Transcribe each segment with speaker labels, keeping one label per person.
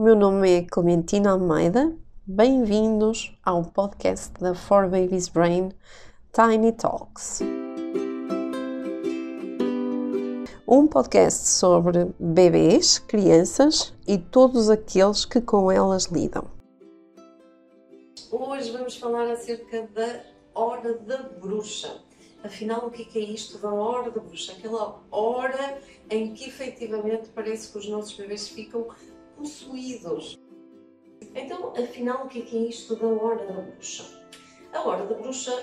Speaker 1: o meu nome é Clementina Almeida. Bem-vindos ao podcast da For Babies Brain Tiny Talks. Um podcast sobre bebês, crianças e todos aqueles que com elas lidam. Hoje vamos falar acerca da hora da bruxa. Afinal, o que é isto da hora da bruxa? Aquela hora em que efetivamente parece que os nossos bebês ficam possuídos. Então, afinal, o que é isto da hora da bruxa? A hora da bruxa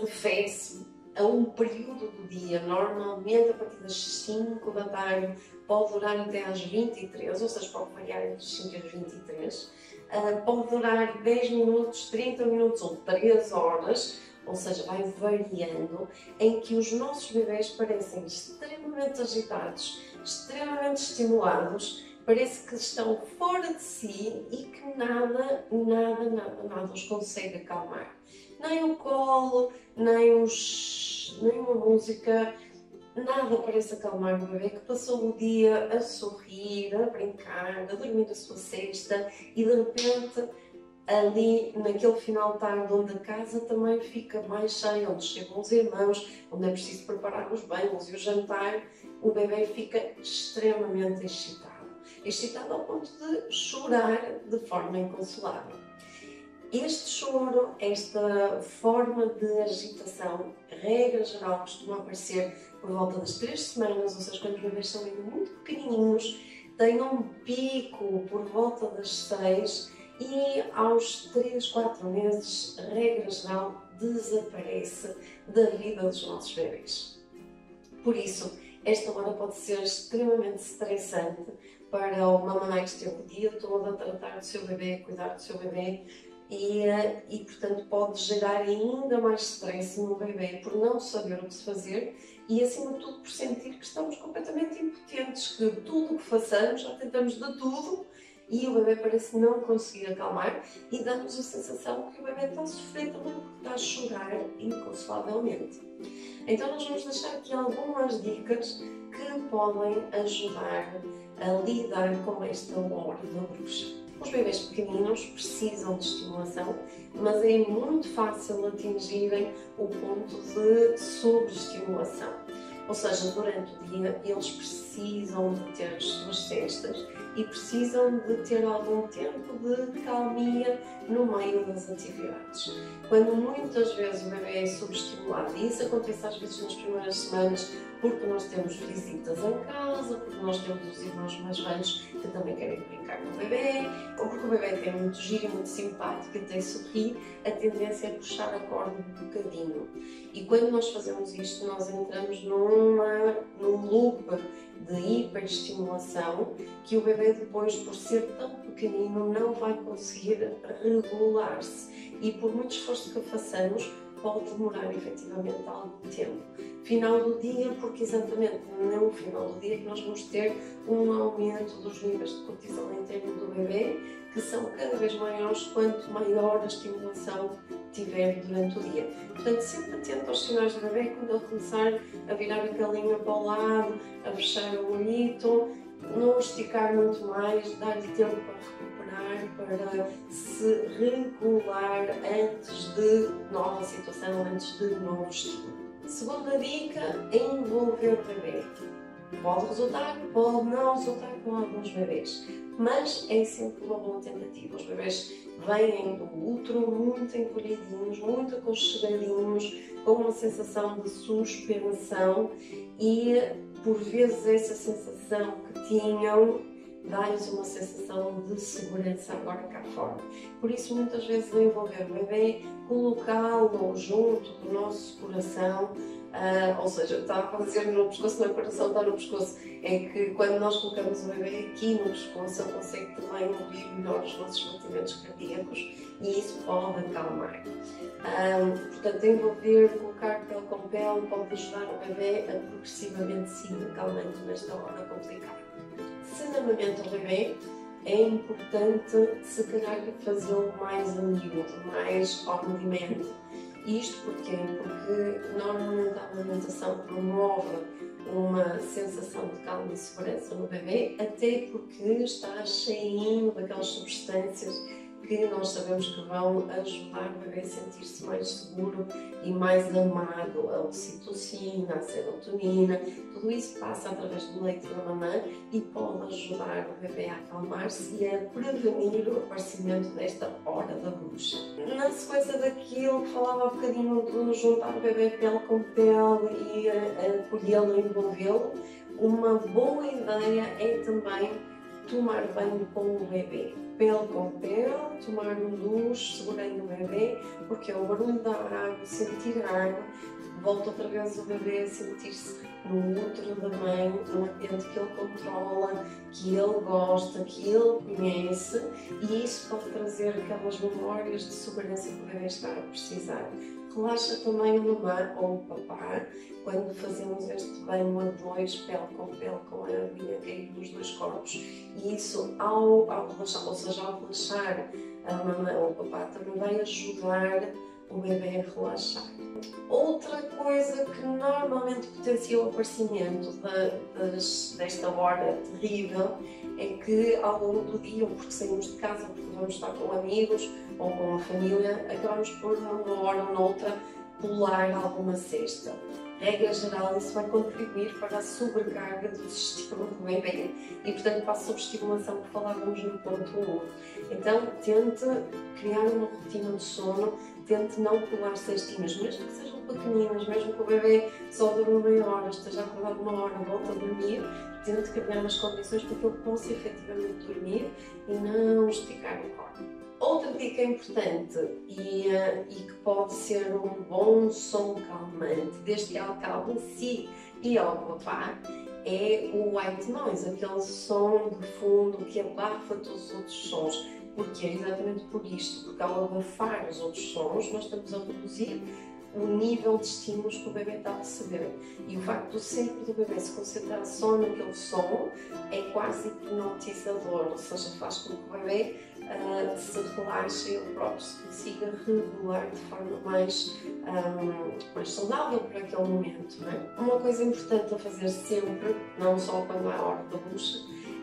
Speaker 1: refere-se a um período do dia, normalmente a partir das 5 da tarde, pode durar até às 23, ou seja, pode variar entre 5 e 23, uh, pode durar 10 minutos, 30 minutos ou 3 horas, ou seja, vai variando, em que os nossos bebês parecem extremamente agitados, extremamente estimulados, parece que estão fora de si e que nada, nada, nada, nada os consegue acalmar. Nem o colo, nem, os, nem uma música, nada parece acalmar o bebê que passou o dia a sorrir, a brincar, a dormir a sua cesta e de repente ali naquele final de tarde onde a casa também fica mais cheia, onde chegam os irmãos, onde é preciso preparar os banhos e o jantar, o bebê fica extremamente excitado. Excitado ao ponto de chorar de forma inconsolável. Este choro, esta forma de agitação, regra geral, costuma aparecer por volta das três semanas, ou seja, quando os bebês são ainda muito pequenininhos, tem um pico por volta das seis e aos 3, 4 meses, regra geral, desaparece da vida dos nossos bebês. Por isso, esta hora pode ser extremamente estressante para uma mamãe que esteve o dia todo a tratar do seu bebê, a cuidar do seu bebê e, eh, e, portanto, pode gerar ainda mais stress no bebê por não saber o que se fazer e, acima de tudo, por sentir que estamos completamente impotentes, que tudo o que façamos, já tentamos de tudo e o bebê parece não conseguir acalmar e dá-nos a sensação que o bebê está a sofrer também porque está a chorar inconsolavelmente. Então nós vamos deixar aqui algumas dicas que podem ajudar a lidar com esta hora da bruxa. Os bebês pequeninos precisam de estimulação, mas é muito fácil atingirem o ponto de sobreestimulação. Ou seja, durante o dia eles precisam de ter as suas cestas e precisam de ter algum tempo de calmia no meio das atividades. Quando muitas vezes o bebê é subestimulado, e isso acontece às vezes nas primeiras semanas, porque nós temos visitas em casa, porque nós temos os irmãos mais velhos que também querem brincar com o bebê, ou porque o bebê tem muito giro e muito simpático e tem sorrir, a tendência é puxar a corda um bocadinho. E quando nós fazemos isto, nós entramos numa, num loop de hiperestimulação que o bebê depois, por ser tão pequenino, não vai conseguir regular-se e por muito esforço que façamos, pode demorar efetivamente algum tempo. Final do dia, porque exatamente no final do dia que nós vamos ter um aumento dos níveis de cortisol interno do bebê, que são cada vez maiores quanto maior a estimulação tiver durante o dia. Portanto, sempre atento aos sinais do bebê quando ele começar a virar a calinha para o lado, a fechar o olhito, não esticar muito mais, dar-lhe tempo para recuperar, para se regular antes de nova situação, antes de novo estímulo. Segunda dica, envolver o bebê. Pode resultar, pode não resultar com alguns bebês, mas é sempre uma boa tentativa. Os bebês vêm do útero muito encolhidinhos, muito aconchegadinhos, com uma sensação de suspensão e por vezes essa sensação que tinham dá-lhes uma sensação de segurança agora cá fora. Por isso, muitas vezes, envolver o bebê, colocá-lo junto do nosso coração, uh, ou seja, estava a dizer no pescoço, não é coração, está no pescoço, é que quando nós colocamos o bebê aqui no pescoço, ele consegue também ouvir melhor os nossos batimentos cardíacos e isso pode acalmar. Um, portanto, envolver, colocar pele com pele pode ajudar o bebê a progressivamente se acalmando nesta hora complicada. Se na amamenta o bebê, é importante se calhar fazê-lo mais a miúdo, mais on demand. Isto porquê? Porque normalmente a amamentação promove uma sensação de calma e segurança no bebê, até porque está cheinho daquelas substâncias que nós sabemos que vão ajudar o bebê a sentir-se mais seguro e mais amado. A oxitocina, a serotonina, tudo isso passa através do leite da mamã e pode ajudar o bebê a acalmar-se e a prevenir o aparecimento desta hora da bruxa. Na sequência daquilo falava um bocadinho de juntar o bebê pele com pele e acolhê-lo e envolvê-lo, uma boa ideia é também tomar banho com o bebê. Pele com pele, tomar duche, segurando o bebê, porque é o barulho da água, sentir a água, volta outra vez o bebê a sentir-se no útero da mãe, num ambiente que ele controla, que ele gosta, que ele conhece, e isso pode trazer aquelas memórias de segurança que o bebê está a precisar. Relaxa também a mamã ou o papá quando fazemos este banho a dois, pele com pele, com a aguinha cair dos dois corpos. E isso, ao, ao relaxar, ou seja, ao relaxar a mamã ou o papá, também vai ajudar o bebê a relaxar. Outra coisa que normalmente potencia o aparecimento de, de, desta hora terrível é que ao longo do dia, porque saímos de casa, porque vamos estar com amigos ou com a família, acabamos por numa hora ou noutra pular alguma cesta. Regra geral, isso vai contribuir para a sobrecarga do sistema do bebê e, portanto, para a subestimulação que falávamos no ponto 1. Então, tente criar uma rotina de sono, tente não pular cestinhas, mesmo que sejam pequeninas, mesmo que o bebê só durma meia hora, esteja acordado uma hora, volta a dormir, tente criar as condições para que ele possa efetivamente dormir e não esticar o corpo. Outra dica importante e, uh, e, que pode ser um bom som calmante, desde que ela calme si e ao papá, é o white noise, aquele som de fundo que abafa todos os outros sons. Porque é exatamente por isto, porque ao abafar os outros sons, nós estamos a reduzir o nível de estímulos que o bebê está a receber. E o facto do cérebro do bebê se concentrar só naquele som é quase hipnotizador, ou seja, faz com que o bebê uh, se relaxe e ele próprio se consiga regular de forma mais, um, mais saudável para aquele momento. É? Uma coisa importante a fazer sempre, não só quando há a hora da bucha,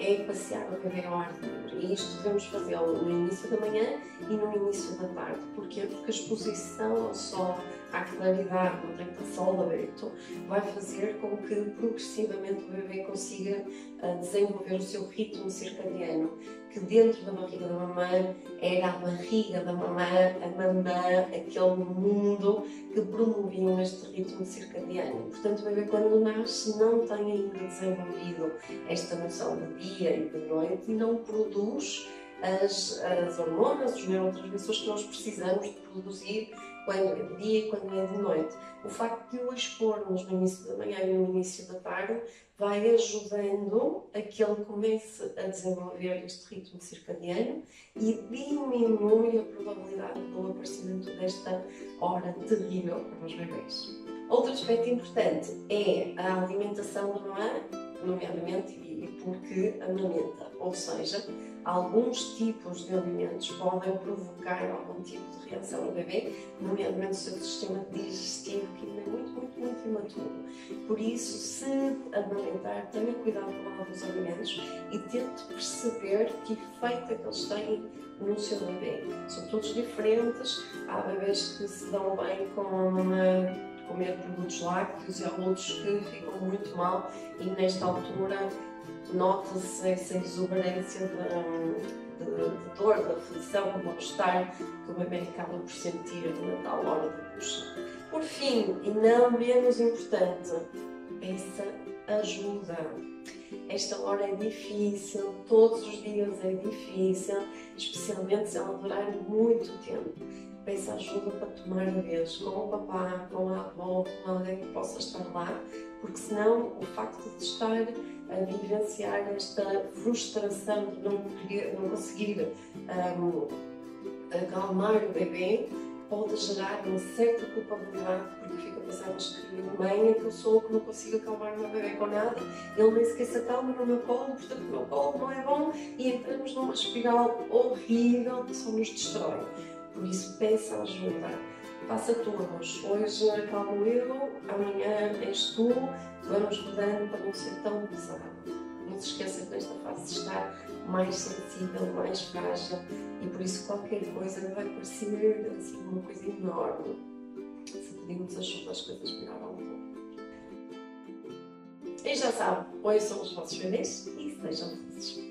Speaker 1: é passear o bebê ao ar livre. E isto devemos fazê-lo no início da manhã e no início da tarde. Porquê? Porque a exposição ao sol, à claridade, no tempo de sol aberto, vai fazer com que progressivamente o bebê consiga uh, desenvolver o seu ritmo circadiano que dentro da barriga da mamã era a barriga da mamã, a mamã, aquele mundo que promovia este ritmo circadiano. Portanto, o bebê quando nasce não tem ainda desenvolvido esta noção de dia e de noite e não produz as, as hormonas, os neurotransmissores que nós precisamos de produzir quando é de dia e quando é de noite. O facto de o expormos no início da manhã e no início da tarde vai ajudando a que ele comece a desenvolver este ritmo circadiano e diminui a probabilidade do aparecimento desta hora terrível para os bebês. Outro aspecto importante é a alimentação da mamã, nomeadamente e porque amamenta, ou seja, alguns tipos de alimentos podem provocar algum tipo de reação no bebê, nomeadamente o seu sistema digestivo, que ainda é muito, muito, muito imaturo. Por isso, se amamentar, tenha cuidado com alguns alimentos e tente perceber que efeito é que eles têm no seu bebê. São todos diferentes, há bebês que se dão bem com comer produtos lácteos e há outros que ficam muito mal e nesta altura nota-se essa exuberância de, dor, de aflição, de mal-estar que o bebê acaba por sentir na tal hora de puxa. Por fim, e não menos importante, peça ajuda. Esta hora é difícil, todos os dias é difícil, especialmente se ela durar muito tempo. Peça ajuda para tomar a vez com o papá, com a avó, com alguém que possa estar lá, porque senão o facto de estar a vivenciar esta frustração de não, poder, não conseguir um, acalmar o bebê pode gerar uma certa culpabilidade porque fica mas que mãe é que eu sou que não consigo acalmar o meu bebê com nada, ele nem sequer se acalma no meu colo, portanto o meu colo não é bom e entramos numa espiral horrível que só nos destrói. Por isso peça ajuda passa turnos. Hoje acalmo eu, amanhã és tu, vamos mudando para não ser tão pesado. Não se esqueça que nesta fase está mais sensível, mais frágil e por isso qualquer coisa vai parecer assim, uma coisa enorme. Se pedimos ajuda, as coisas melhoram um pouco. E já sabe, são os vossos bebês e sejam felizes.